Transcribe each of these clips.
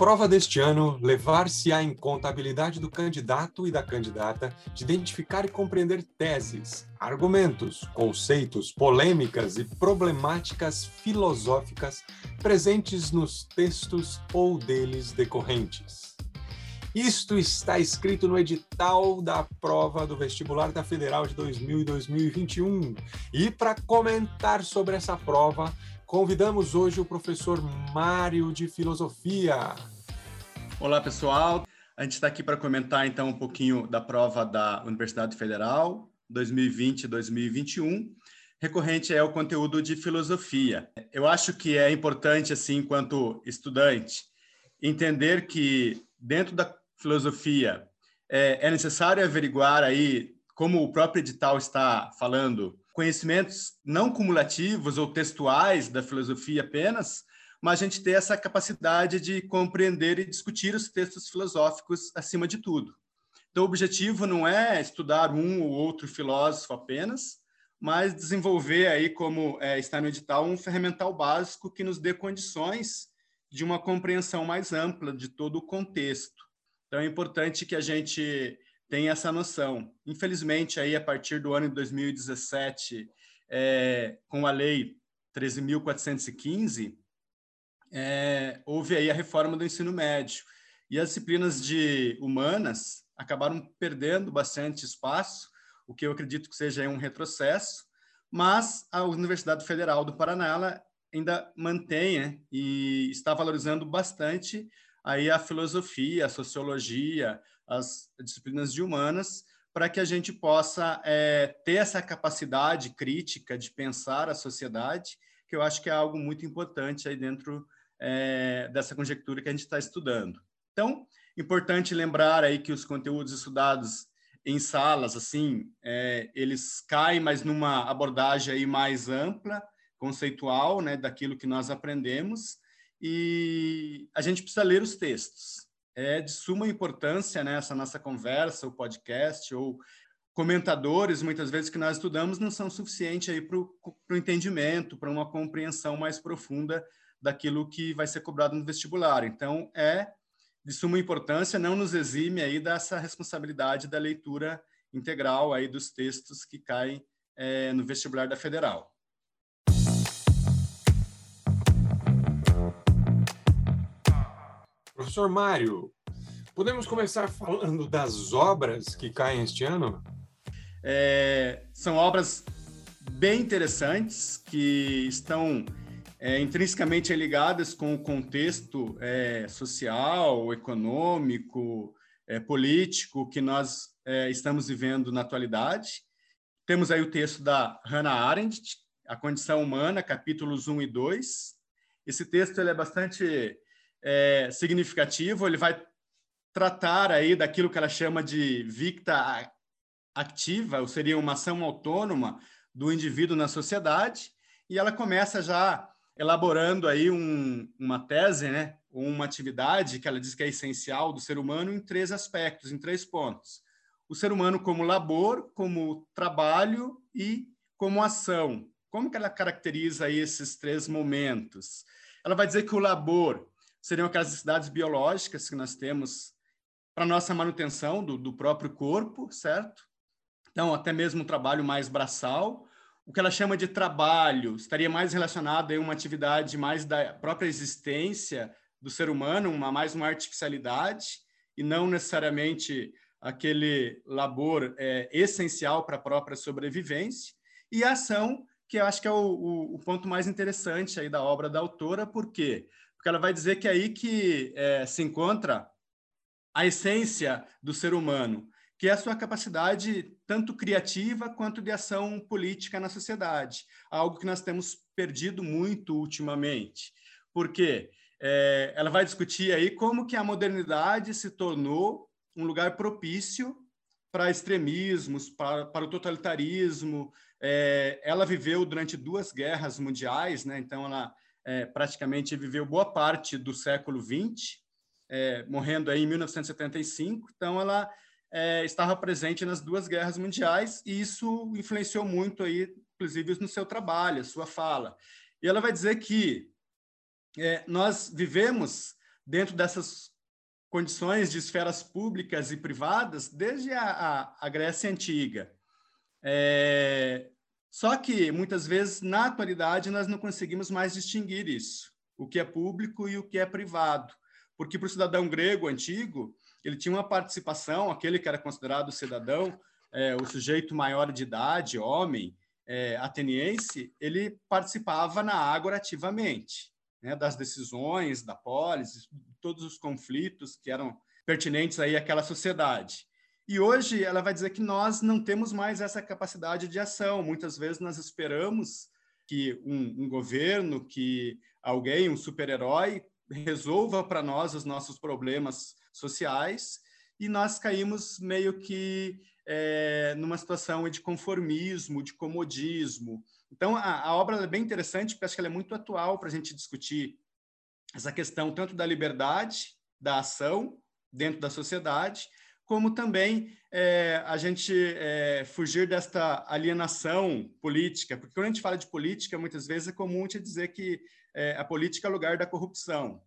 prova deste ano, levar-se-á em conta a habilidade do candidato e da candidata de identificar e compreender teses, argumentos, conceitos, polêmicas e problemáticas filosóficas presentes nos textos ou deles decorrentes. Isto está escrito no edital da prova do vestibular da Federal de 2000 e 2021. E para comentar sobre essa prova, Convidamos hoje o professor Mário de Filosofia. Olá, pessoal. A gente está aqui para comentar então um pouquinho da prova da Universidade Federal 2020-2021. Recorrente é o conteúdo de filosofia. Eu acho que é importante, assim, enquanto estudante, entender que dentro da filosofia é, é necessário averiguar aí, como o próprio edital está falando, conhecimentos não cumulativos ou textuais da filosofia apenas, mas a gente ter essa capacidade de compreender e discutir os textos filosóficos acima de tudo. Então, o objetivo não é estudar um ou outro filósofo apenas, mas desenvolver aí, como é, está no edital, um ferramental básico que nos dê condições de uma compreensão mais ampla de todo o contexto. Então, é importante que a gente tem essa noção. Infelizmente, aí a partir do ano de 2017, é, com a lei 13.415, é, houve aí a reforma do ensino médio e as disciplinas de humanas acabaram perdendo bastante espaço, o que eu acredito que seja um retrocesso, mas a Universidade Federal do Paraná ainda mantém e está valorizando bastante aí a filosofia, a sociologia, as disciplinas de humanas, para que a gente possa é, ter essa capacidade crítica de pensar a sociedade, que eu acho que é algo muito importante aí dentro é, dessa conjectura que a gente está estudando. Então, importante lembrar aí que os conteúdos estudados em salas, assim, é, eles caem, mas numa abordagem aí mais ampla, conceitual, né, daquilo que nós aprendemos, e a gente precisa ler os textos é de suma importância nessa né, nossa conversa, o podcast, ou comentadores, muitas vezes, que nós estudamos, não são suficientes para o entendimento, para uma compreensão mais profunda daquilo que vai ser cobrado no vestibular. Então, é de suma importância, não nos exime aí dessa responsabilidade da leitura integral aí dos textos que caem é, no vestibular da Federal. Professor Mário, podemos começar falando das obras que caem este ano? É, são obras bem interessantes que estão é, intrinsecamente ligadas com o contexto é, social, econômico, é, político que nós é, estamos vivendo na atualidade. Temos aí o texto da Hannah Arendt, A Condição Humana, capítulos 1 e 2. Esse texto ele é bastante é, significativo, ele vai tratar aí daquilo que ela chama de victa ativa, ou seria uma ação autônoma do indivíduo na sociedade, e ela começa já elaborando aí um, uma tese, né, uma atividade que ela diz que é essencial do ser humano em três aspectos, em três pontos. O ser humano como labor, como trabalho e como ação. Como que ela caracteriza esses três momentos? Ela vai dizer que o labor seriam aquelas necessidades biológicas que nós temos para nossa manutenção do, do próprio corpo, certo? Então, até mesmo um trabalho mais braçal. O que ela chama de trabalho estaria mais relacionado a uma atividade mais da própria existência do ser humano, uma mais uma artificialidade, e não necessariamente aquele labor é, essencial para a própria sobrevivência. E a ação, que eu acho que é o, o, o ponto mais interessante aí da obra da autora, porque porque ela vai dizer que é aí que é, se encontra a essência do ser humano, que é a sua capacidade tanto criativa quanto de ação política na sociedade, algo que nós temos perdido muito ultimamente. Porque é, ela vai discutir aí como que a modernidade se tornou um lugar propício para extremismos, para, para o totalitarismo. É, ela viveu durante duas guerras mundiais, né? então ela é, praticamente viveu boa parte do século XX, é, morrendo aí em 1975. Então, ela é, estava presente nas duas guerras mundiais e isso influenciou muito aí, inclusive no seu trabalho, a sua fala. E ela vai dizer que é, nós vivemos dentro dessas condições de esferas públicas e privadas desde a, a, a Grécia Antiga. É, só que, muitas vezes, na atualidade, nós não conseguimos mais distinguir isso, o que é público e o que é privado. Porque para o cidadão grego antigo, ele tinha uma participação, aquele que era considerado cidadão, é, o sujeito maior de idade, homem, é, ateniense, ele participava na ágora ativamente, né, das decisões, da polis, todos os conflitos que eram pertinentes aí àquela sociedade. E hoje ela vai dizer que nós não temos mais essa capacidade de ação. Muitas vezes nós esperamos que um, um governo, que alguém, um super-herói, resolva para nós os nossos problemas sociais e nós caímos meio que é, numa situação de conformismo, de comodismo. Então, a, a obra é bem interessante, porque acho que ela é muito atual para a gente discutir essa questão tanto da liberdade, da ação dentro da sociedade, como também é, a gente é, fugir desta alienação política, porque quando a gente fala de política, muitas vezes é comum gente dizer que é, a política é lugar da corrupção.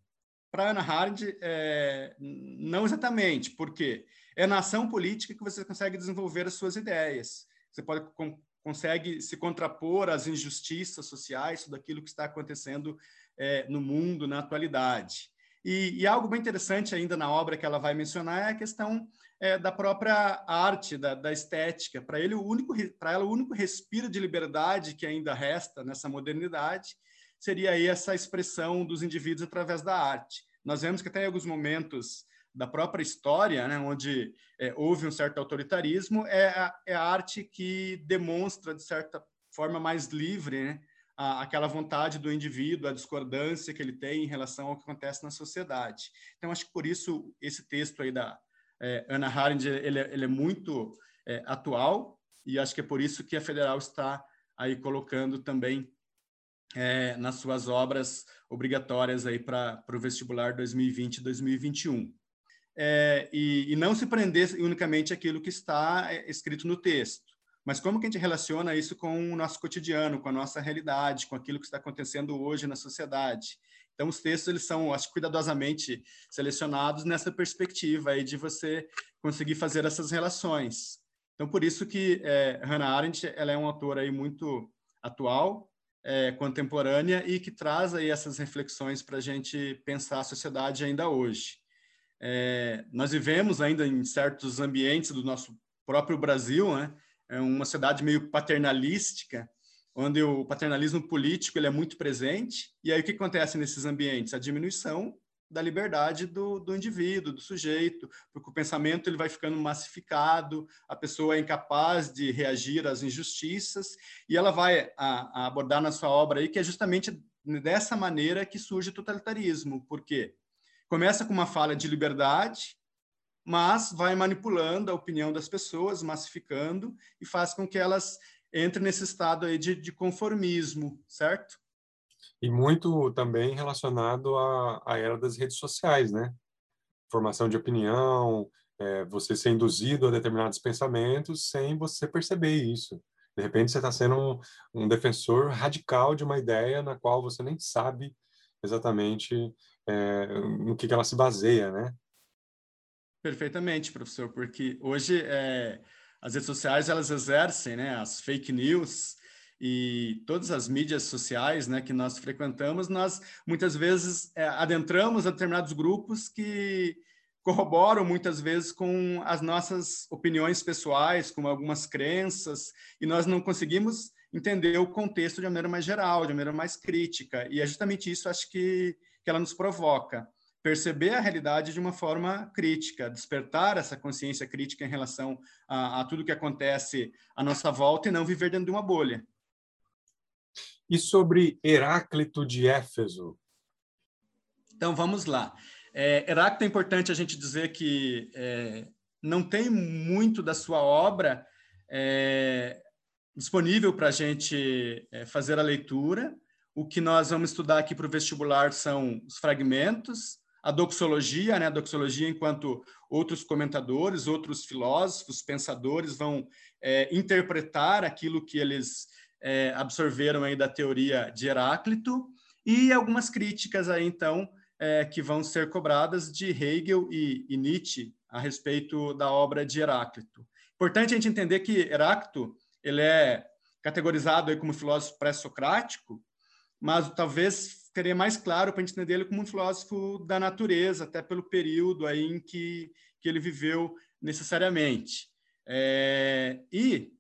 Para Ana Hard, é, não exatamente, porque é na ação política que você consegue desenvolver as suas ideias. Você pode com, consegue se contrapor às injustiças sociais, tudo aquilo que está acontecendo é, no mundo na atualidade. E, e, algo bem interessante ainda na obra que ela vai mencionar é a questão é, da própria arte, da, da estética. Para ele, o único, para ela, o único respiro de liberdade que ainda resta nessa modernidade seria aí essa expressão dos indivíduos através da arte. Nós vemos que até em alguns momentos da própria história, né, onde é, houve um certo autoritarismo, é a, é a, arte que demonstra, de certa forma, mais livre né, a, aquela vontade do indivíduo, a discordância que ele tem em relação ao que acontece na sociedade. Então, acho que por isso esse texto aí da é, Ana Arendt, ele, é, ele é muito é, atual, e acho que é por isso que a Federal está aí colocando também é, nas suas obras obrigatórias aí para o vestibular 2020-2021 é, e, e, não se prender unicamente aquilo que está é, escrito no texto. Mas como que a gente relaciona isso com o nosso cotidiano, com a nossa realidade, com aquilo que está acontecendo hoje na sociedade? Então, os textos eles são, acho cuidadosamente selecionados nessa perspectiva aí de você conseguir fazer essas relações. Então, por isso que é, Hannah Arendt ela é uma autora aí muito atual, é, contemporânea e que traz aí essas reflexões para a gente pensar a sociedade ainda hoje. É, nós vivemos ainda em certos ambientes do nosso próprio Brasil, né? É uma cidade meio paternalística, onde o paternalismo político ele é muito presente. E aí o que acontece nesses ambientes? A diminuição da liberdade do, do indivíduo, do sujeito, porque o pensamento ele vai ficando massificado, a pessoa é incapaz de reagir às injustiças, e ela vai a, a abordar na sua obra aí que é justamente dessa maneira que surge o totalitarismo. Por quê? começa com uma fala de liberdade, mas vai manipulando a opinião das pessoas, massificando e faz com que elas entrem nesse estado aí de, de conformismo, certo? E muito também relacionado à, à era das redes sociais, né? Formação de opinião, é, você ser induzido a determinados pensamentos sem você perceber isso. De repente, você está sendo um, um defensor radical de uma ideia na qual você nem sabe exatamente é, no que, que ela se baseia, né? Perfeitamente, professor, porque hoje é, as redes sociais elas exercem, né, as fake news e todas as mídias sociais, né, que nós frequentamos, nós muitas vezes é, adentramos a determinados grupos que corroboram muitas vezes com as nossas opiniões pessoais, com algumas crenças, e nós não conseguimos entender o contexto de uma maneira mais geral, de uma maneira mais crítica. E é justamente isso, acho que que ela nos provoca. Perceber a realidade de uma forma crítica, despertar essa consciência crítica em relação a, a tudo que acontece à nossa volta e não viver dentro de uma bolha. E sobre Heráclito de Éfeso? Então, vamos lá. É, Heráclito é importante a gente dizer que é, não tem muito da sua obra é, disponível para a gente é, fazer a leitura, o que nós vamos estudar aqui para o vestibular são os fragmentos, a doxologia, né? A doxologia enquanto outros comentadores, outros filósofos, pensadores vão é, interpretar aquilo que eles é, absorveram aí da teoria de Heráclito e algumas críticas aí então é, que vão ser cobradas de Hegel e, e, Nietzsche a respeito da obra de Heráclito. Importante a gente entender que Heráclito ele é categorizado aí como filósofo pré-socrático, mas talvez ficaria mais claro para a gente entender ele como um filósofo da natureza, até pelo período aí em que, que ele viveu necessariamente. É, e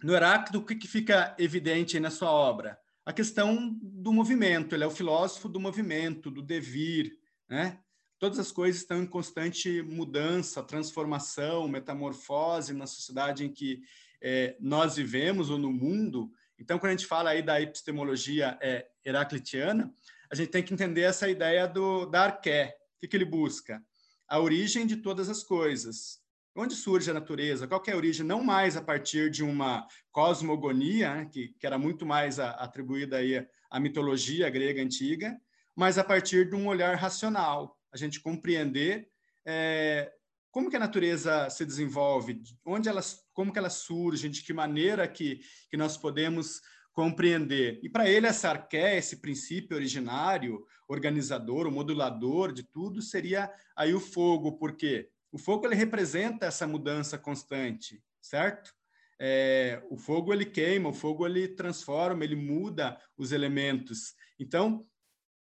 no Heráclito, o que, que fica evidente na sua obra? A questão do movimento. Ele é o filósofo do movimento, do devir, né? Todas as coisas estão em constante mudança, transformação, metamorfose na sociedade em que é, nós vivemos ou no mundo. Então, quando a gente fala aí da epistemologia é, heraclitiana, a gente tem que entender essa ideia do, da arqué. O que, que ele busca? A origem de todas as coisas. Onde surge a natureza? Qual é a origem? Não mais a partir de uma cosmogonia, né, que, que era muito mais a, atribuída aí à mitologia grega antiga, mas a partir de um olhar racional. A gente compreender é, como que a natureza se desenvolve, onde ela, como que ela surge, de que maneira que, que nós podemos compreender. E para ele, essa arqué, esse princípio originário, organizador, o modulador de tudo, seria aí o fogo, porque o fogo ele representa essa mudança constante, certo? É, o fogo ele queima, o fogo ele transforma, ele muda os elementos. Então,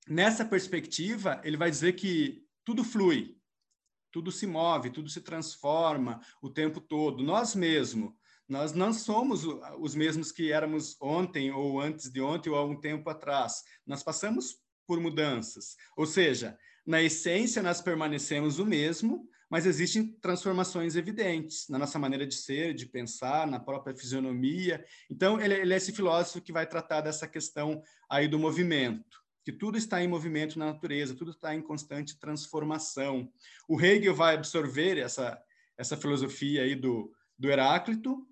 nessa perspectiva, ele vai dizer que tudo flui, tudo se move, tudo se transforma o tempo todo. Nós mesmos, nós não somos os mesmos que éramos ontem ou antes de ontem ou há um tempo atrás. Nós passamos por mudanças. Ou seja, na essência nós permanecemos o mesmo, mas existem transformações evidentes na nossa maneira de ser, de pensar, na própria fisionomia. Então, ele, ele é esse filósofo que vai tratar dessa questão aí do movimento, que tudo está em movimento na natureza, tudo está em constante transformação. O Hegel vai absorver essa, essa filosofia aí do, do Heráclito,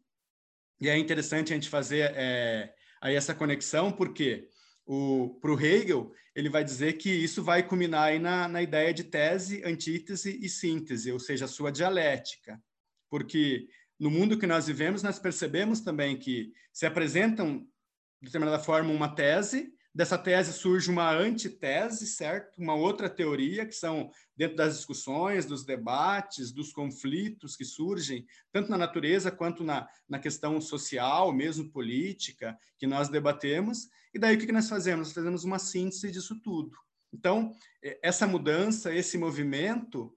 e é interessante a gente fazer é, aí essa conexão, porque para o Hegel, ele vai dizer que isso vai culminar aí na, na ideia de tese, antítese e síntese, ou seja, a sua dialética. Porque no mundo que nós vivemos, nós percebemos também que se apresentam, de determinada forma, uma tese, Dessa tese surge uma antitese, certo? Uma outra teoria, que são dentro das discussões, dos debates, dos conflitos que surgem, tanto na natureza quanto na, na questão social, mesmo política, que nós debatemos. E daí o que nós fazemos? Nós fazemos uma síntese disso tudo. Então, essa mudança, esse movimento,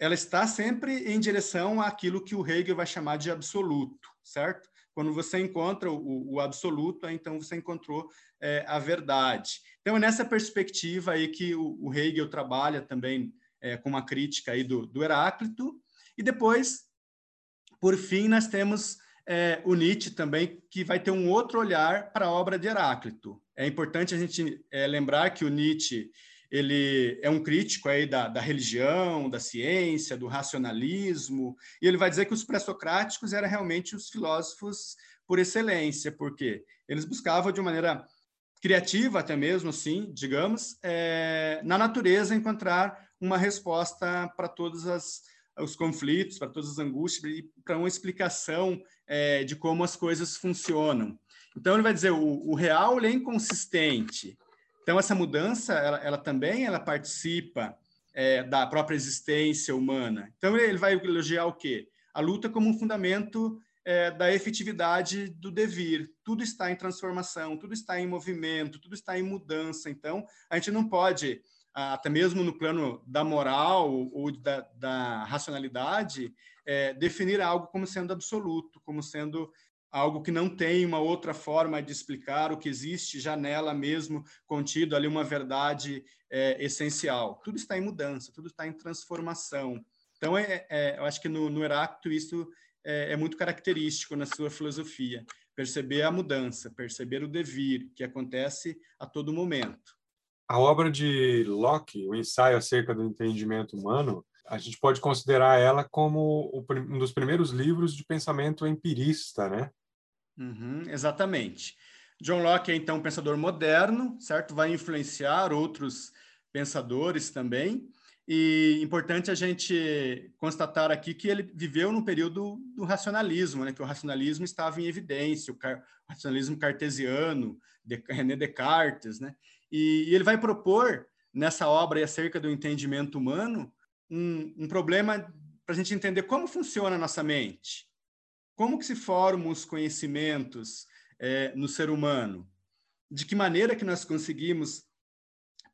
ela está sempre em direção àquilo que o Hegel vai chamar de absoluto, certo? Quando você encontra o, o absoluto, então você encontrou é, a verdade. Então, é nessa perspectiva aí que o, o Hegel trabalha também é, com uma crítica aí do, do Heráclito. E depois, por fim, nós temos é, o Nietzsche também, que vai ter um outro olhar para a obra de Heráclito. É importante a gente é, lembrar que o Nietzsche ele é um crítico aí da, da religião, da ciência, do racionalismo, e ele vai dizer que os pré-socráticos eram realmente os filósofos por excelência, porque eles buscavam de maneira criativa, até mesmo assim, digamos, é, na natureza encontrar uma resposta para todos as, os conflitos, para todas as angústias, e para uma explicação é, de como as coisas funcionam. Então ele vai dizer o, o real é inconsistente, então, essa mudança, ela, ela também ela participa é, da própria existência humana. Então, ele vai elogiar o quê? A luta como um fundamento é, da efetividade do devir. Tudo está em transformação, tudo está em movimento, tudo está em mudança. Então, a gente não pode, até mesmo no plano da moral ou da, da racionalidade, é, definir algo como sendo absoluto, como sendo algo que não tem uma outra forma de explicar o que existe já nela mesmo contido ali uma verdade é, essencial. Tudo está em mudança, tudo está em transformação. Então, é, é eu acho que no, no Heráclito isso é, é, muito característico na sua filosofia. Perceber a mudança, perceber o devir, que acontece a todo momento. A obra de Locke, o ensaio acerca do entendimento humano, a gente pode considerar ela como um dos primeiros livros de pensamento empirista, né? Uhum, exatamente. John Locke é então um pensador moderno, certo? Vai influenciar outros pensadores também. E importante a gente constatar aqui que ele viveu no período do racionalismo, né? que o racionalismo estava em evidência, o, car o racionalismo cartesiano, de René Descartes, né? E, e, ele vai propor nessa obra acerca do entendimento humano um, um problema para a gente entender como funciona a nossa mente, como que se formam os conhecimentos é, no ser humano, de que maneira que nós conseguimos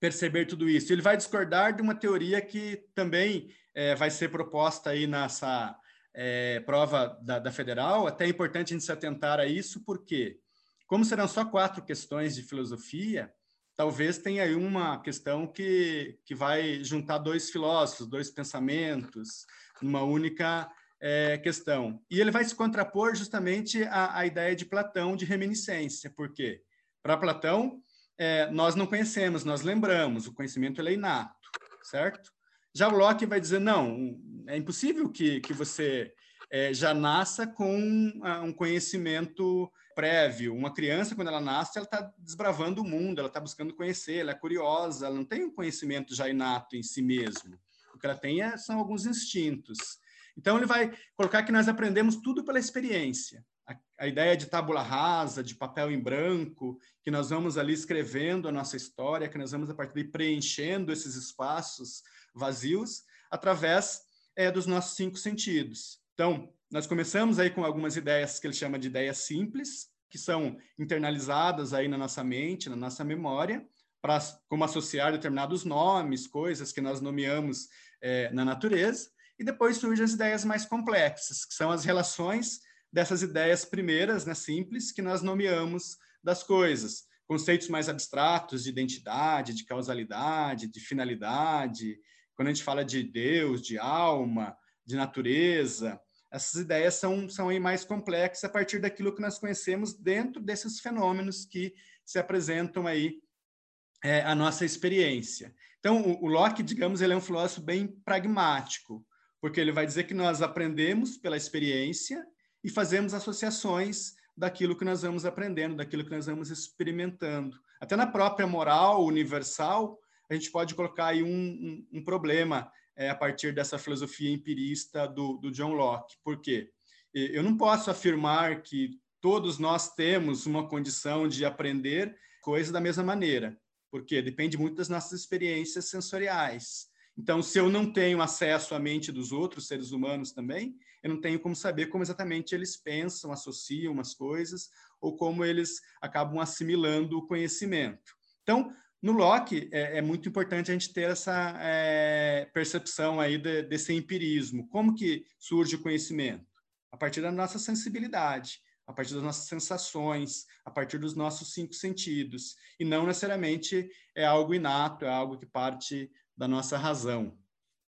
perceber tudo isso. Ele vai discordar de uma teoria que também é, vai ser proposta aí nessa é, prova da, da, federal. Até é importante a gente se atentar a isso, porque como serão só quatro questões de filosofia, talvez tenha aí uma questão que, que vai juntar dois filósofos, dois pensamentos, numa única é, questão. E ele vai se contrapor justamente à, à ideia de Platão de reminiscência, porque para Platão é, nós não conhecemos, nós lembramos, o conhecimento é inato, certo? Já o Locke vai dizer, não, é impossível que, que você é, já nasça com um conhecimento prévio. Uma criança, quando ela nasce, ela está desbravando o mundo, ela está buscando conhecer, ela é curiosa, ela não tem um conhecimento já inato em si mesmo. O que ela tem é, são alguns instintos. Então, ele vai colocar que nós aprendemos tudo pela experiência. A, a ideia de tábula rasa, de papel em branco, que nós vamos ali escrevendo a nossa história, que nós vamos, a partir daí, preenchendo esses espaços vazios através é, dos nossos cinco sentidos. Então, nós começamos aí com algumas ideias que ele chama de ideias simples, que são internalizadas aí na nossa mente, na nossa memória, para como associar determinados nomes, coisas que nós nomeamos é, na natureza, e depois surgem as ideias mais complexas, que são as relações dessas ideias primeiras, né, simples, que nós nomeamos das coisas, conceitos mais abstratos de identidade, de causalidade, de finalidade, quando a gente fala de Deus, de alma, de natureza, essas ideias são, são aí mais complexas a partir daquilo que nós conhecemos dentro desses fenômenos que se apresentam aí é, a nossa experiência. Então, o, o Locke, digamos, ele é um filósofo bem pragmático, porque ele vai dizer que nós aprendemos pela experiência e fazemos associações daquilo que nós vamos aprendendo, daquilo que nós vamos experimentando. Até na própria moral universal, a gente pode colocar aí um, um, um problema é, a partir dessa filosofia empirista do, do John Locke. Por quê? Eu não posso afirmar que todos nós temos uma condição de aprender coisas da mesma maneira, porque depende muito das nossas experiências sensoriais. Então, se eu não tenho acesso à mente dos outros seres humanos também, eu não tenho como saber como exatamente eles pensam, associam as coisas, ou como eles acabam assimilando o conhecimento. Então, no Locke, é, é, muito importante a gente ter essa é, percepção aí de, desse empirismo. Como que surge o conhecimento? A partir da nossa sensibilidade, a partir das nossas sensações, a partir dos nossos cinco sentidos, e não necessariamente é algo inato, é algo que parte da nossa razão.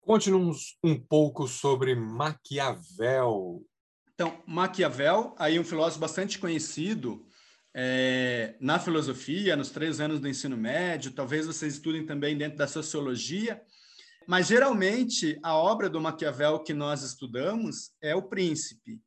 Conte-nos um pouco sobre Maquiavel. Então, Maquiavel, aí um filósofo bastante conhecido, é, na filosofia, nos três anos do ensino médio, talvez vocês estudem também dentro da sociologia, mas geralmente a obra do Maquiavel que nós estudamos é O Príncipe,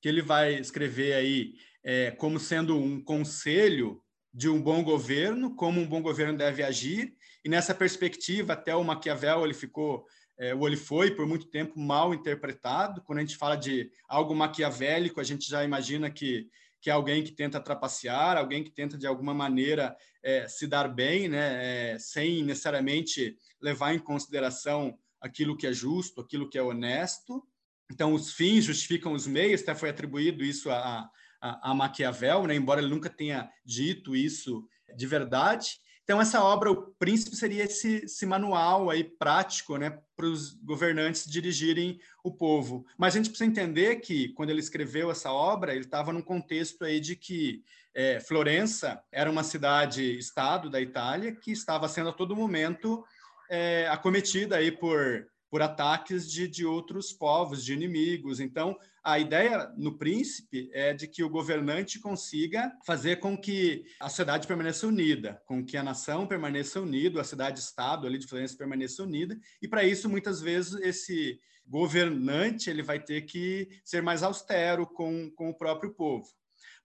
que ele vai escrever aí é, como sendo um conselho de um bom governo, como um bom governo deve agir, e nessa perspectiva até o Maquiavel ele ficou é, ou ele foi por muito tempo mal interpretado. Quando a gente fala de algo maquiavélico, a gente já imagina que que é alguém que tenta trapacear, alguém que tenta de alguma maneira é, se dar bem, né, é, sem necessariamente levar em consideração aquilo que é justo, aquilo que é honesto. Então, os fins justificam os meios, até foi atribuído isso a, a, a Maquiavel, né, embora ele nunca tenha dito isso de verdade. Então, essa obra, o Príncipe, seria esse, esse manual aí prático né, para os governantes dirigirem o povo. Mas a gente precisa entender que, quando ele escreveu essa obra, ele estava num contexto aí de que é, Florença era uma cidade-estado da Itália que estava sendo a todo momento é, acometida aí por por ataques de, de outros povos, de inimigos. Então, a ideia no príncipe é de que o governante consiga fazer com que a sociedade permaneça unida, com que a nação permaneça unida, a cidade-estado ali de Florença permaneça unida, e para isso, muitas vezes, esse governante ele vai ter que ser mais austero com, com o próprio povo.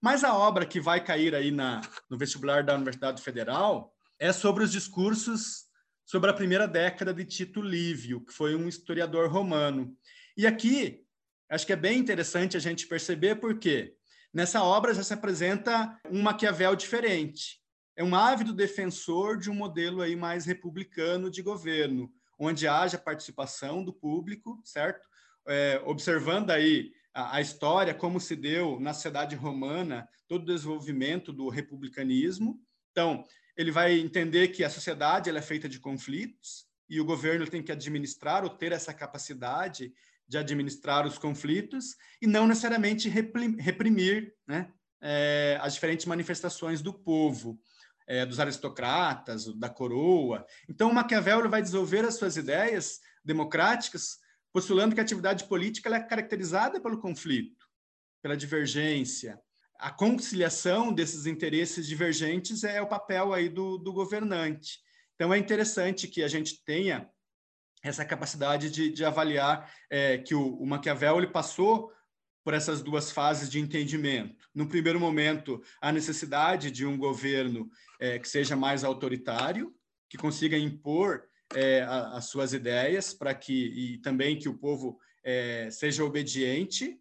Mas a obra que vai cair aí na, no vestibular da Universidade Federal é sobre os discursos sobre a primeira década de Tito Livio, que foi um historiador romano. E aqui, acho que é bem interessante a gente perceber porque nessa obra já se apresenta um Maquiavel diferente. é um ávido defensor de um modelo aí mais republicano de governo, onde haja participação do público, certo? É, observando aí a, a, história, como se deu na sociedade romana, todo o desenvolvimento do republicanismo. Então, ele vai entender que a sociedade ela é feita de conflitos e o governo tem que administrar ou ter essa capacidade de administrar os conflitos e não necessariamente reprimir né, é, as diferentes manifestações do povo é, dos aristocratas, da coroa. Então, Maquiavel vai desenvolver as suas ideias democráticas, postulando que a atividade política é caracterizada pelo conflito, pela divergência. A conciliação desses interesses divergentes é o papel aí do, do governante. Então, é interessante que a gente tenha essa capacidade de, de avaliar é, que o, o Maquiavel ele passou por essas duas fases de entendimento. No primeiro momento, a necessidade de um governo é, que seja mais autoritário, que consiga impor é, a, as suas ideias para que e também que o povo é, seja obediente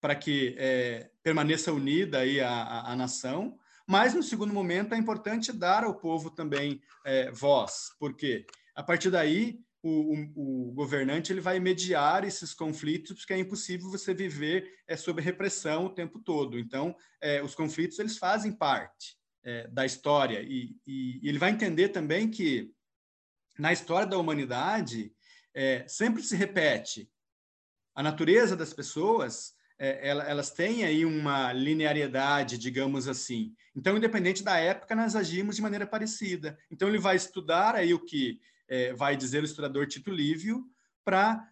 para que é, permaneça unida aí a, a, a, nação. Mas no segundo momento é importante dar ao povo também é, voz, porque a partir daí o, o, o, governante ele vai mediar esses conflitos, porque é impossível você viver é, sob repressão o tempo todo. Então, é, os conflitos eles fazem parte é, da história e, e, e, ele vai entender também que na história da humanidade é, sempre se repete a natureza das pessoas. É, elas têm aí uma linearidade, digamos assim. Então, independente da época, nós agimos de maneira parecida. Então, ele vai estudar aí o que é, vai dizer o historiador Tito Livio, para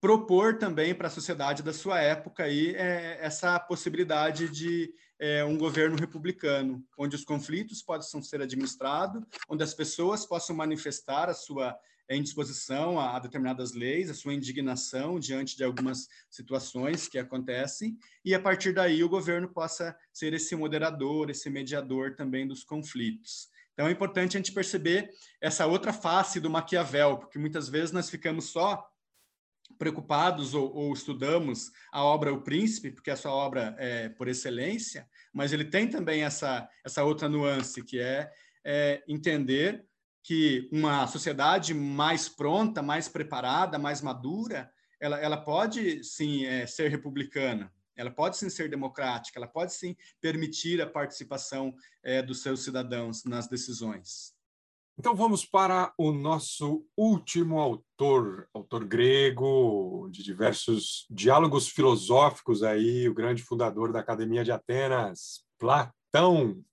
propor também para a sociedade da sua época aí, é, essa possibilidade de é, um governo republicano, onde os conflitos possam ser administrados, onde as pessoas possam manifestar a sua indisposição a, a determinadas leis, a sua indignação diante de algumas situações que acontecem, e a partir daí o governo possa ser esse moderador, esse mediador também dos conflitos. Então é importante a gente perceber essa outra face do Maquiavel, porque muitas vezes nós ficamos só preocupados ou, ou, estudamos a obra O Príncipe, porque é a sua obra é por excelência, mas ele tem também essa, essa outra nuance, que é, é entender que uma sociedade mais pronta, mais preparada, mais madura, ela, ela pode sim é, ser republicana, ela pode sim ser democrática, ela pode sim permitir a participação é, dos seus cidadãos nas decisões. Então vamos para o nosso último autor, autor grego de diversos diálogos filosóficos aí, o grande fundador da Academia de Atenas, Platão.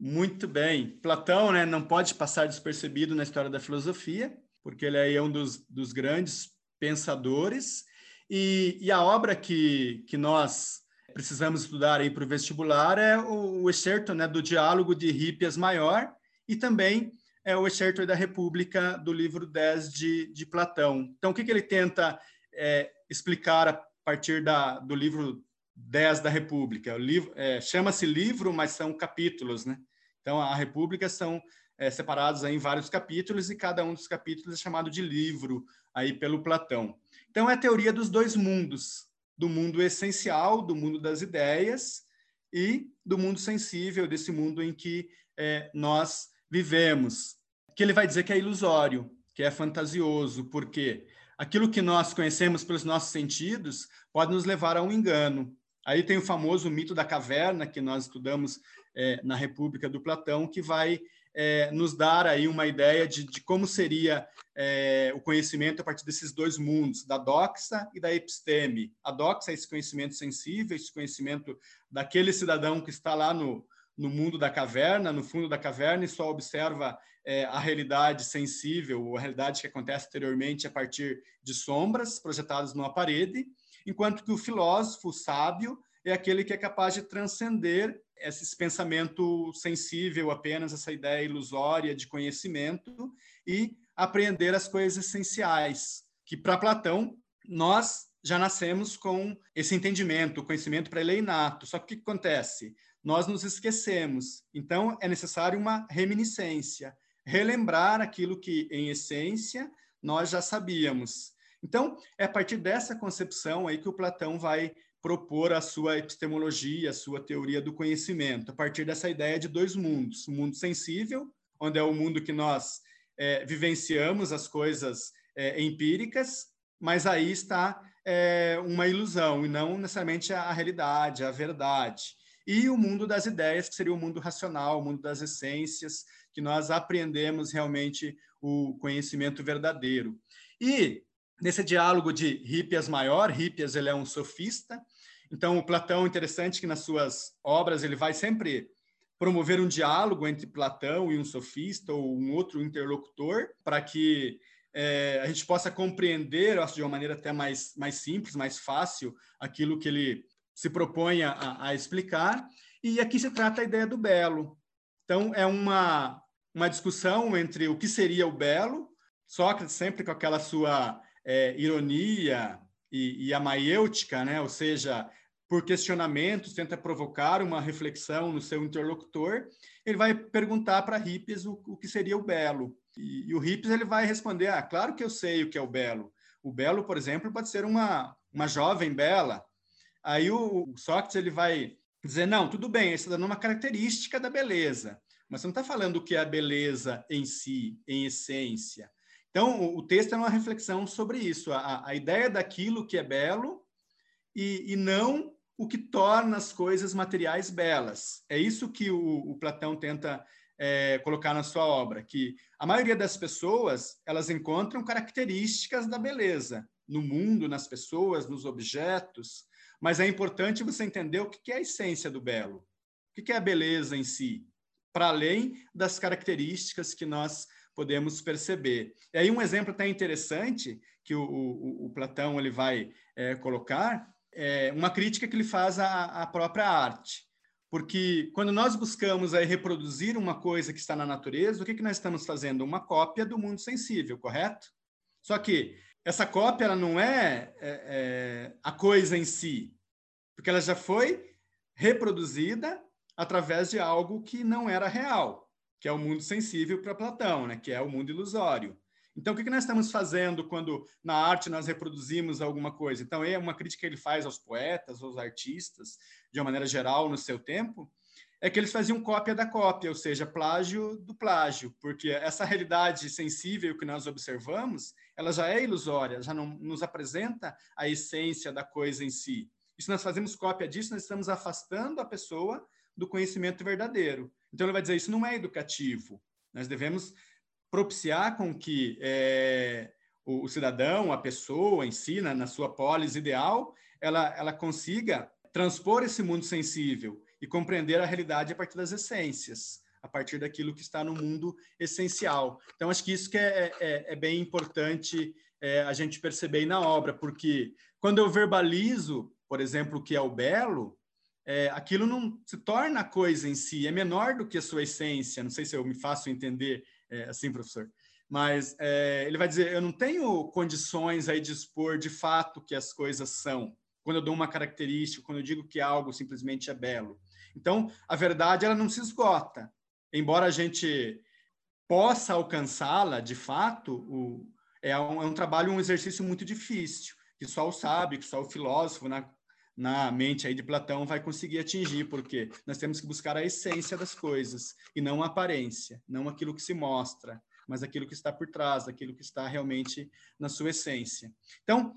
Muito bem. Platão né, não pode passar despercebido na história da filosofia, porque ele é um dos, dos grandes pensadores e, e a obra que, que nós precisamos estudar aí para o vestibular é o, o excerto né, do Diálogo de Hippias Maior e também é o excerto da República do livro 10 de, de Platão. Então, o que, que ele tenta é, explicar a partir da, do livro 10 da República? É, chama-se livro, mas são capítulos, né? Então, a República são é, separados em vários capítulos e cada um dos capítulos é chamado de livro aí pelo Platão. Então, é a teoria dos dois mundos, do mundo essencial, do mundo das ideias, e do mundo sensível, desse mundo em que é, nós vivemos. Que ele vai dizer que é ilusório, que é fantasioso, porque aquilo que nós conhecemos pelos nossos sentidos pode nos levar a um engano. Aí tem o famoso mito da caverna, que nós estudamos é, na República do Platão, que vai é, nos dar aí uma ideia de, de como seria é, o conhecimento a partir desses dois mundos, da doxa e da episteme. A doxa é esse conhecimento sensível, esse conhecimento daquele cidadão que está lá no, no mundo da caverna, no fundo da caverna, e só observa é, a realidade sensível, a realidade que acontece exteriormente a partir de sombras projetadas numa parede, enquanto que o filósofo, o sábio, é aquele que é capaz de transcender esse pensamento sensível apenas, essa ideia ilusória de conhecimento e apreender as coisas essenciais, que para Platão nós já nascemos com esse entendimento, o conhecimento para ele é inato. Só que o que acontece? Nós nos esquecemos. Então é necessário uma reminiscência, relembrar aquilo que em essência nós já sabíamos. Então, é a partir dessa concepção aí que o Platão vai propor a sua epistemologia, a sua teoria do conhecimento, a partir dessa ideia de dois mundos: o mundo sensível, onde é o mundo que nós é, vivenciamos as coisas é, empíricas, mas aí está é, uma ilusão e não necessariamente a realidade, a verdade. E o mundo das ideias, que seria o mundo racional, o mundo das essências, que nós aprendemos realmente o conhecimento verdadeiro. E nesse diálogo de Hippias maior, Hippias ele é um sofista, então o Platão interessante que nas suas obras ele vai sempre promover um diálogo entre Platão e um sofista ou um outro interlocutor para que é, a gente possa compreender, eu acho, de uma maneira até mais, mais simples, mais fácil, aquilo que ele se propõe a, a explicar. E aqui se trata a ideia do belo. Então, é uma, uma discussão entre o que seria o belo, Sócrates sempre com aquela sua é, ironia e, e a maiêutica, né? ou seja, por questionamentos, tenta provocar uma reflexão no seu interlocutor, ele vai perguntar para Hippias o, o, que seria o belo. E, e o Hippias ele vai responder, ah, claro que eu sei o que é o belo. O belo, por exemplo, pode ser uma, uma jovem bela. Aí o, o Sócrates ele vai dizer, não, tudo bem, está dando uma característica da beleza, mas você não está falando o que é a beleza em si, em essência. Então, o texto é uma reflexão sobre isso, a, a ideia daquilo que é belo e, e, não o que torna as coisas materiais belas. É isso que o, o Platão tenta é, colocar na sua obra, que a maioria das pessoas elas encontram características da beleza no mundo, nas pessoas, nos objetos, mas é importante você entender o que é a essência do belo, o que é a beleza em si, para além das características que nós podemos perceber. E aí um exemplo até interessante que o, o, o Platão ele vai é, colocar é uma crítica que ele faz à, à, própria arte. Porque quando nós buscamos aí, reproduzir uma coisa que está na natureza, o que, que nós estamos fazendo? Uma cópia do mundo sensível, correto? Só que essa cópia ela não é, é, é a coisa em si, porque ela já foi reproduzida através de algo que não era real que é o mundo sensível para Platão, né? que é o mundo ilusório. Então, o que nós estamos fazendo quando na arte nós reproduzimos alguma coisa? Então, é uma crítica que ele faz aos poetas, aos artistas, de uma maneira geral, no seu tempo, é que eles faziam cópia da cópia, ou seja, plágio do plágio, porque essa realidade sensível que nós observamos, ela já é ilusória, já não nos apresenta a essência da coisa em si. E se nós fazemos cópia disso, nós estamos afastando a pessoa do conhecimento verdadeiro. Então, ele vai dizer: isso não é educativo. Nós devemos propiciar com que é, o, o, cidadão, a pessoa em si, na, sua polis ideal, ela, ela consiga transpor esse mundo sensível e compreender a realidade a partir das essências, a partir daquilo que está no mundo essencial. Então, acho que isso que é, é, é bem importante é, a gente perceber na obra, porque quando eu verbalizo, por exemplo, o que é o belo, é, aquilo não se torna coisa em si, é menor do que a sua essência. Não sei se eu me faço entender é, assim, professor. Mas é, ele vai dizer: eu não tenho condições aí de expor de fato que as coisas são, quando eu dou uma característica, quando eu digo que algo simplesmente é belo. Então, a verdade ela não se esgota. Embora a gente possa alcançá-la, de fato, o, é, um, é um trabalho, um exercício muito difícil, que só o sábio, que só o filósofo, na, na mente aí de Platão vai conseguir atingir, porque nós temos que buscar a essência das coisas e não a aparência, não aquilo que se mostra, mas aquilo que está por trás, aquilo que está realmente na sua essência. Então,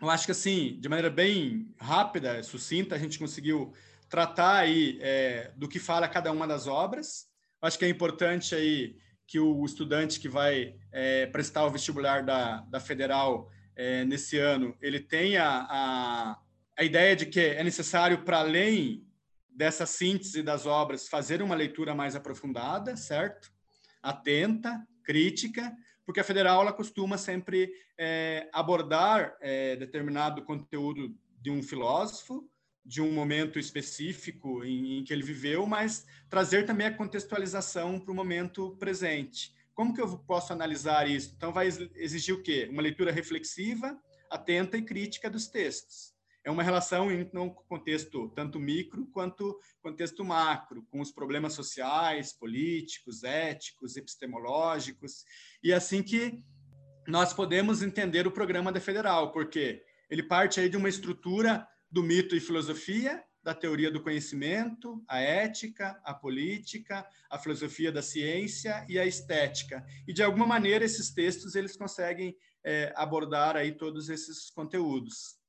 eu acho que assim, de maneira bem rápida, sucinta, a gente conseguiu tratar aí é, do que fala cada uma das obras. Eu acho que é importante aí que o estudante que vai é, prestar o vestibular da, da Federal é, nesse ano, ele tenha a, a ideia de que é necessário, para além dessa síntese das obras, fazer uma leitura mais aprofundada, certo? Atenta, crítica, porque a federal ela costuma sempre é, abordar é, determinado conteúdo de um filósofo, de um momento específico em, em, que ele viveu, mas trazer também a contextualização para o momento presente. Como que eu posso analisar isso? Então, vai exigir o quê? Uma leitura reflexiva, atenta e crítica dos textos é uma relação em um contexto tanto micro quanto contexto macro, com os problemas sociais, políticos, éticos, epistemológicos, e é assim que nós podemos entender o programa da Federal, porque ele parte aí de uma estrutura do mito e filosofia, da teoria do conhecimento, a ética, a política, a filosofia da ciência e a estética. E de alguma maneira esses textos eles conseguem é, abordar aí todos esses conteúdos.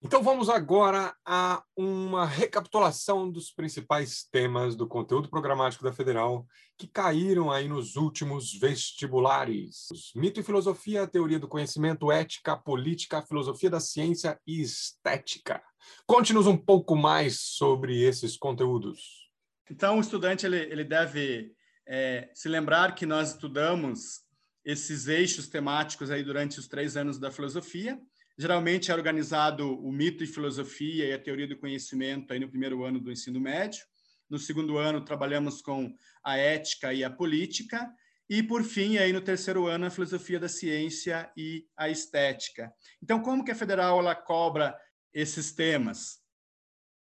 Então vamos agora a uma recapitulação dos principais temas do conteúdo programático da Federal que caíram aí nos últimos vestibulares. Mito e filosofia, teoria do conhecimento, ética, política, filosofia da ciência e estética. Conte-nos um pouco mais sobre esses conteúdos. Então o estudante ele, ele deve é, se lembrar que nós estudamos esses eixos temáticos aí durante os três anos da filosofia Geralmente é organizado o mito e filosofia e a teoria do conhecimento aí no primeiro ano do ensino médio. No segundo ano trabalhamos com a ética e a política e por fim aí no terceiro ano a filosofia da ciência e a estética. Então como que a federal ela cobra esses temas?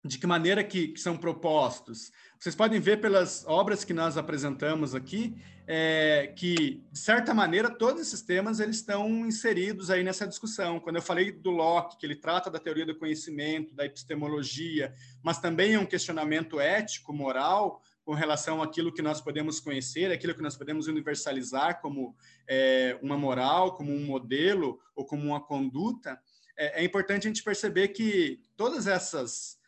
De que maneira que, que são propostos? Vocês podem ver pelas obras que nós apresentamos aqui é, que, de certa maneira, todos esses temas eles estão inseridos aí nessa discussão. Quando eu falei do Locke, que ele trata da teoria do conhecimento, da epistemologia, mas também é um questionamento ético, moral, com relação àquilo que nós podemos conhecer, aquilo que nós podemos universalizar como é, uma moral, como um modelo ou como uma conduta, é, é importante a gente perceber que todas essas,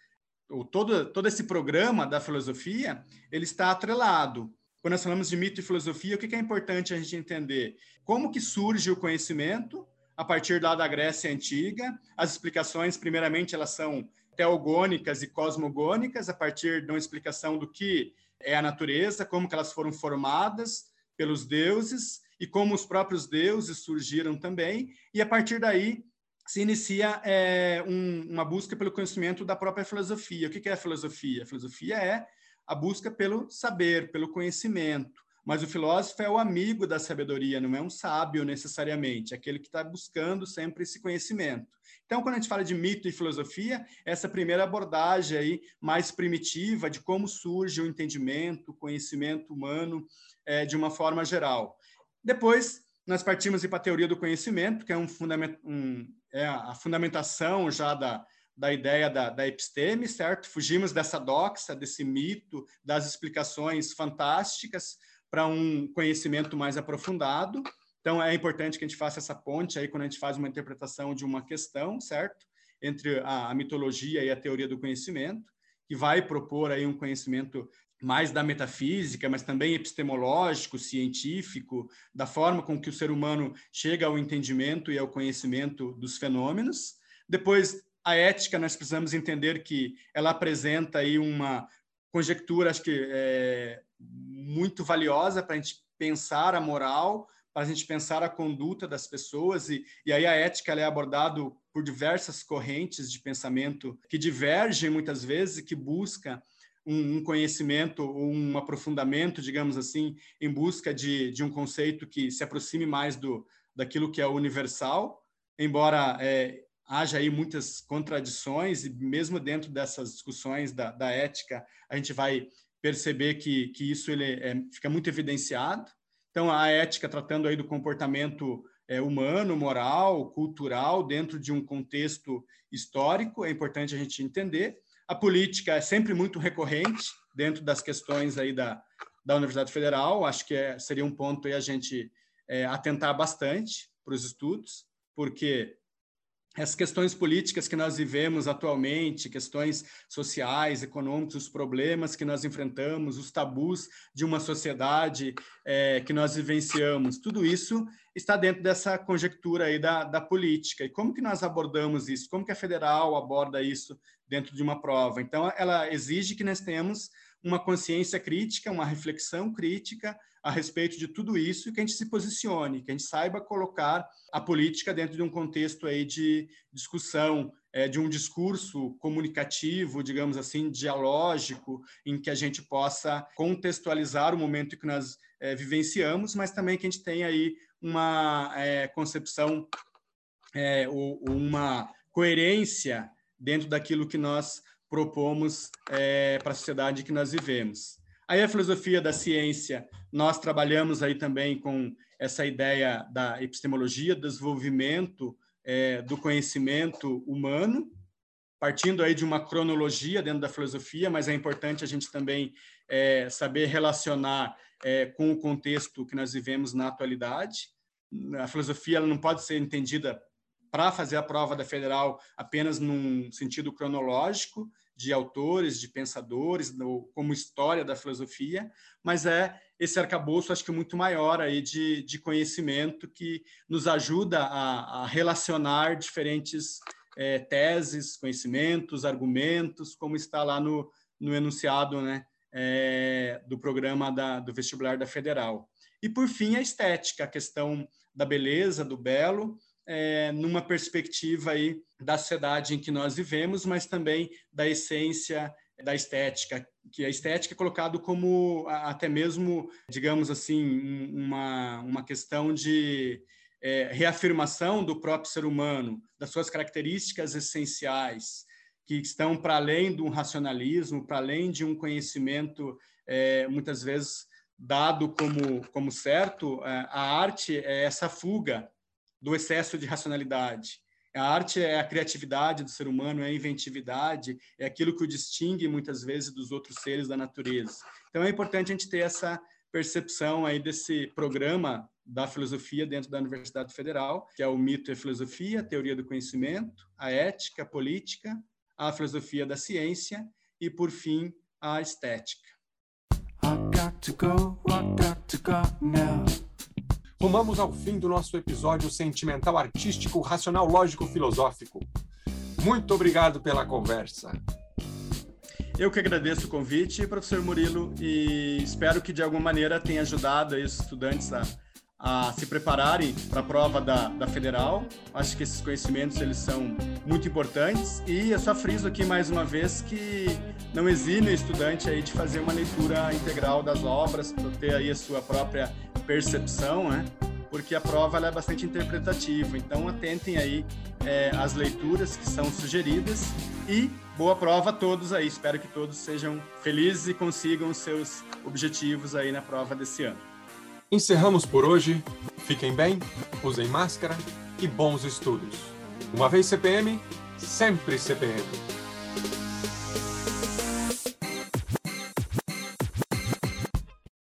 ou todo, todo esse programa da filosofia, ele está atrelado quando nós falamos de mito e filosofia, o que é importante a gente entender? Como que surge o conhecimento a partir lá da Grécia Antiga? As explicações, primeiramente, elas são teogônicas e cosmogônicas, a partir de uma explicação do que é a natureza, como que elas foram formadas pelos deuses e como os próprios deuses surgiram também. E a partir daí se inicia é, um, uma busca pelo conhecimento da própria filosofia. O que é a filosofia? A filosofia é a busca pelo saber, pelo conhecimento. Mas o filósofo é o amigo da sabedoria, não é um sábio necessariamente, é aquele que está buscando sempre esse conhecimento. Então, quando a gente fala de mito e filosofia, essa primeira abordagem aí mais primitiva de como surge o entendimento, o conhecimento humano é, de uma forma geral. Depois, nós partimos para a teoria do conhecimento, que é, um fundament, um, é a fundamentação já da, da ideia da, da episteme, certo? Fugimos dessa doxa, desse mito, das explicações fantásticas para um conhecimento mais aprofundado. Então, é importante que a gente faça essa ponte aí quando a gente faz uma interpretação de uma questão, certo? Entre a, a mitologia e a teoria do conhecimento, que vai propor aí um conhecimento mais da metafísica, mas também epistemológico, científico, da forma com que o ser humano chega ao entendimento e ao conhecimento dos fenômenos. Depois, a ética, nós precisamos entender que ela apresenta aí uma conjectura, acho que é, muito valiosa para a gente pensar a moral, para a gente pensar a conduta das pessoas, e, e aí a ética é abordada por diversas correntes de pensamento que divergem muitas vezes e que busca um, conhecimento, um aprofundamento, digamos assim, em busca de, de um conceito que se aproxime mais do daquilo que é universal, embora é, haja aí muitas contradições e mesmo dentro dessas discussões da, da ética a gente vai perceber que, que isso ele é, fica muito evidenciado. Então a ética tratando aí do comportamento é, humano, moral, cultural dentro de um contexto histórico é importante a gente entender. A política é sempre muito recorrente dentro das questões aí da, da Universidade Federal. Acho que é, seria um ponto aí a gente é, atentar bastante para os estudos, porque as questões políticas que nós vivemos atualmente, questões sociais, econômicas, os problemas que nós enfrentamos, os tabus de uma sociedade é, que nós vivenciamos, tudo isso está dentro dessa conjectura aí da, da política. E como que nós abordamos isso? Como que a federal aborda isso dentro de uma prova? Então, ela exige que nós tenhamos uma consciência crítica, uma reflexão crítica a respeito de tudo isso e que a gente se posicione, que a gente saiba colocar a política dentro de um contexto aí de discussão, é, de um discurso comunicativo, digamos assim, dialógico, em que a gente possa contextualizar o momento que nós é, vivenciamos, mas também que a gente tenha aí uma é, concepção ou, uma coerência dentro daquilo que nós propomos é, para a sociedade que nós vivemos. Aí a filosofia da ciência, nós trabalhamos aí também com essa ideia da epistemologia, desenvolvimento é, do conhecimento humano, partindo aí de uma cronologia dentro da filosofia, mas é importante a gente também é, saber relacionar é, com o contexto que nós vivemos na atualidade. A filosofia ela não pode ser entendida para fazer a prova da federal apenas num sentido cronológico de autores, de pensadores, no, como história da filosofia, mas é esse arcabouço, acho que muito maior aí de, de conhecimento que nos ajuda a, a relacionar diferentes é, teses, conhecimentos, argumentos, como está lá no, no enunciado né, é, do programa da, do vestibular da Federal. E, por fim, a estética, a questão da beleza, do belo, é, numa perspectiva aí da sociedade em que nós vivemos, mas também da essência da estética, que a estética é colocado como até mesmo, digamos assim, uma, uma questão de é, reafirmação do próprio ser humano, das suas características essenciais, que estão para além de um racionalismo, para além de um conhecimento é, muitas vezes dado como, como certo, é, a arte é essa fuga do excesso de racionalidade. A arte é a criatividade do ser humano, é a inventividade, é aquilo que o distingue muitas vezes dos outros seres da natureza. Então é importante a gente ter essa percepção aí desse programa da filosofia dentro da Universidade Federal, que é o mito e a filosofia, a teoria do conhecimento, a ética, a política, a filosofia da ciência e, por fim, a estética. I got to go, I got to go now. Rumamos ao fim do nosso episódio sentimental, artístico, racional, lógico, filosófico. Muito obrigado pela conversa. Eu que agradeço o convite, professor Murilo, e espero que de alguma maneira tenha ajudado os estudantes a, a se prepararem para a prova da, da federal. Acho que esses conhecimentos eles são muito importantes e eu só friso aqui mais uma vez que não exime o estudante aí de fazer uma leitura integral das obras para ter aí a sua própria percepção, né? Porque a prova é bastante interpretativa. Então atentem aí é, as leituras que são sugeridas e boa prova a todos aí. Espero que todos sejam felizes e consigam seus objetivos aí na prova desse ano. Encerramos por hoje. Fiquem bem, usem máscara e bons estudos. Uma vez CPM, sempre CPM.